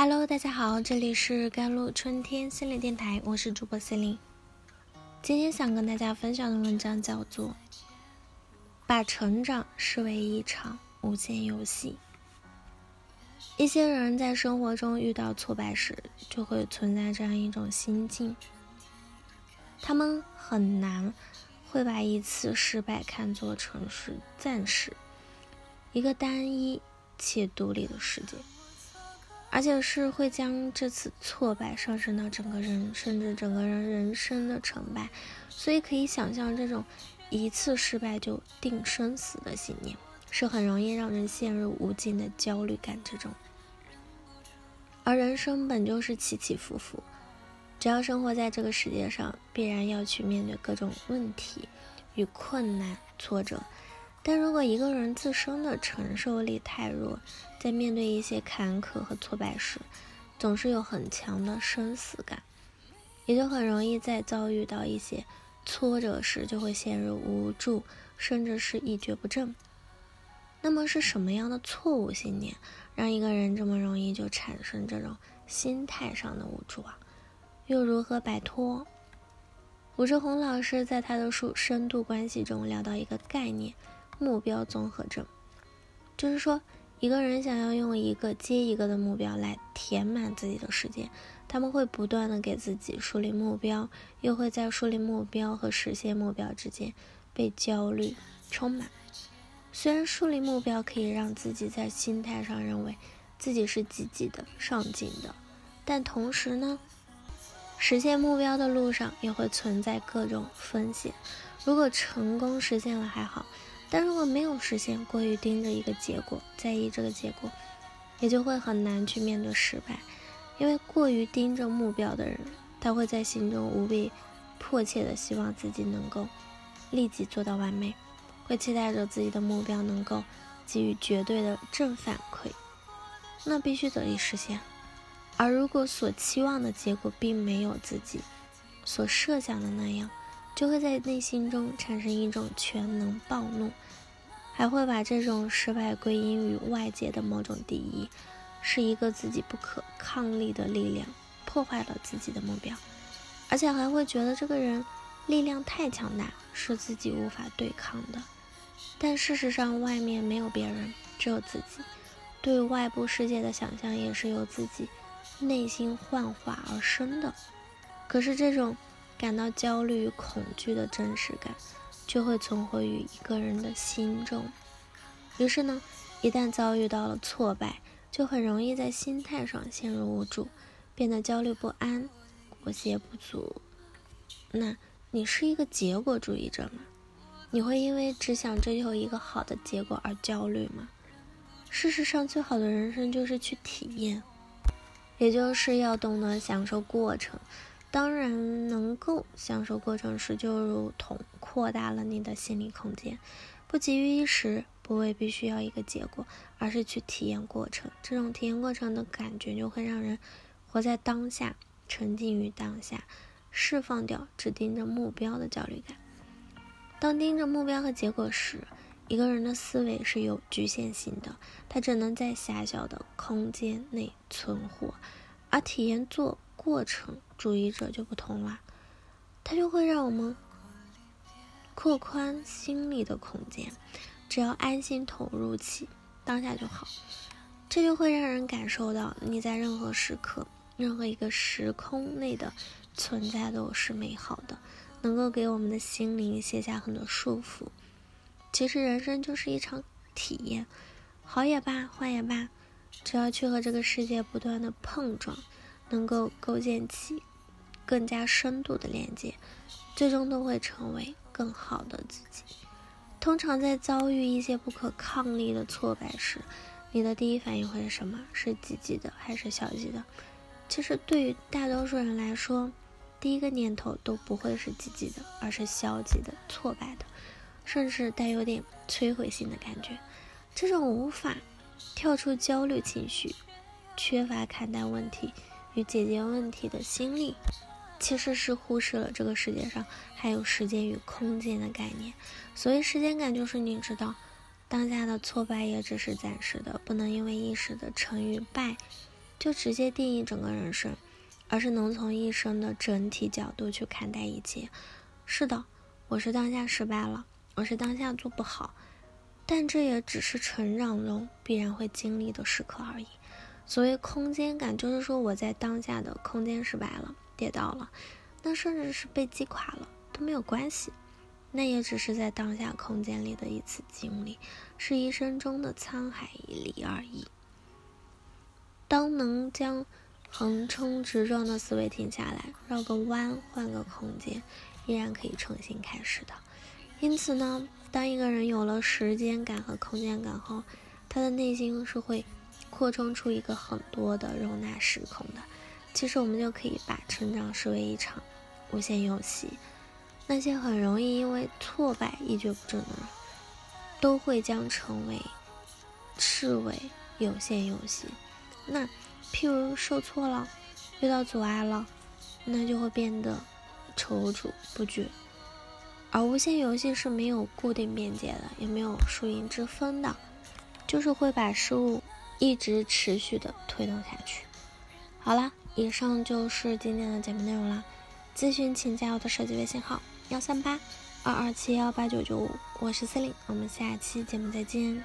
Hello，大家好，这里是甘露春天心理电台，我是主播 c e l i n e 今天想跟大家分享的文章叫做《把成长视为一场无限游戏》。一些人在生活中遇到挫败时，就会存在这样一种心境：他们很难会把一次失败看作成是暂时、一个单一且独立的世界。而且是会将这次挫败上升到整个人，甚至整个人人生的成败，所以可以想象，这种一次失败就定生死的信念，是很容易让人陷入无尽的焦虑感之中。而人生本就是起起伏伏，只要生活在这个世界上，必然要去面对各种问题与困难、挫折。但如果一个人自身的承受力太弱，在面对一些坎坷和挫败时，总是有很强的生死感，也就很容易在遭遇到一些挫折时，就会陷入无助，甚至是一蹶不振。那么是什么样的错误信念，让一个人这么容易就产生这种心态上的无助啊？又如何摆脱？武志红老师在他的书《深度关系》中聊到一个概念。目标综合症，就是说，一个人想要用一个接一个的目标来填满自己的时间，他们会不断的给自己树立目标，又会在树立目标和实现目标之间被焦虑充满。虽然树立目标可以让自己在心态上认为自己是积极的、上进的，但同时呢，实现目标的路上也会存在各种风险。如果成功实现了还好。但如果没有实现，过于盯着一个结果，在意这个结果，也就会很难去面对失败。因为过于盯着目标的人，他会在心中无比迫切的希望自己能够立即做到完美，会期待着自己的目标能够给予绝对的正反馈，那必须得以实现。而如果所期望的结果并没有自己所设想的那样，就会在内心中产生一种全能暴怒，还会把这种失败归因于外界的某种敌意，是一个自己不可抗力的力量，破坏了自己的目标，而且还会觉得这个人力量太强大，是自己无法对抗的。但事实上，外面没有别人，只有自己，对外部世界的想象也是由自己内心幻化而生的。可是这种。感到焦虑与恐惧的真实感，就会存活于一个人的心中。于是呢，一旦遭遇到了挫败，就很容易在心态上陷入无助，变得焦虑不安、裹挟不足。那你是一个结果主义者吗？你会因为只想追求一个好的结果而焦虑吗？事实上，最好的人生就是去体验，也就是要懂得享受过程。当然，能够享受过程时，就如同扩大了你的心理空间，不急于一时，不为必须要一个结果，而是去体验过程。这种体验过程的感觉，就会让人活在当下，沉浸于当下，释放掉只盯着目标的焦虑感。当盯着目标和结果时，一个人的思维是有局限性的，他只能在狭小的空间内存活，而体验做。过程主义者就不同了，他就会让我们扩宽心理的空间，只要安心投入起当下就好。这就会让人感受到你在任何时刻、任何一个时空内的存在都是美好的，能够给我们的心灵卸下很多束缚。其实人生就是一场体验，好也罢，坏也罢，只要去和这个世界不断的碰撞。能够构建起更加深度的连接，最终都会成为更好的自己。通常在遭遇一些不可抗力的挫败时，你的第一反应会是什么？是积极的还是消极的？其实对于大多数人来说，第一个念头都不会是积极的，而是消极的、挫败的，甚至带有点摧毁性的感觉。这种无法跳出焦虑情绪，缺乏看待问题。与解决问题的心力，其实是忽视了这个世界上还有时间与空间的概念。所谓时间感，就是你知道，当下的挫败也只是暂时的，不能因为一时的成与败，就直接定义整个人生，而是能从一生的整体角度去看待一切。是的，我是当下失败了，我是当下做不好，但这也只是成长中必然会经历的时刻而已。所谓空间感，就是说我在当下的空间失败了，跌倒了，那甚至是被击垮了都没有关系。那也只是在当下空间里的一次经历，是一生中的沧海一粟而已。当能将横冲直撞的思维停下来，绕个弯，换个空间，依然可以重新开始的。因此呢，当一个人有了时间感和空间感后，他的内心是会扩充出一个很多的容纳时空的。其实，我们就可以把成长视为一场无限游戏。那些很容易因为挫败一蹶不振的人，都会将成为视为有限游戏。那譬如受挫了，遇到阻碍了，那就会变得踌躇不决。而无限游戏是没有固定边界的，也没有输赢之分的，就是会把事物一直持续的推动下去。好了，以上就是今天的节目内容啦。咨询请加我的手机微信号。幺三八二二七幺八九九五，我是司令，我们下期节目再见。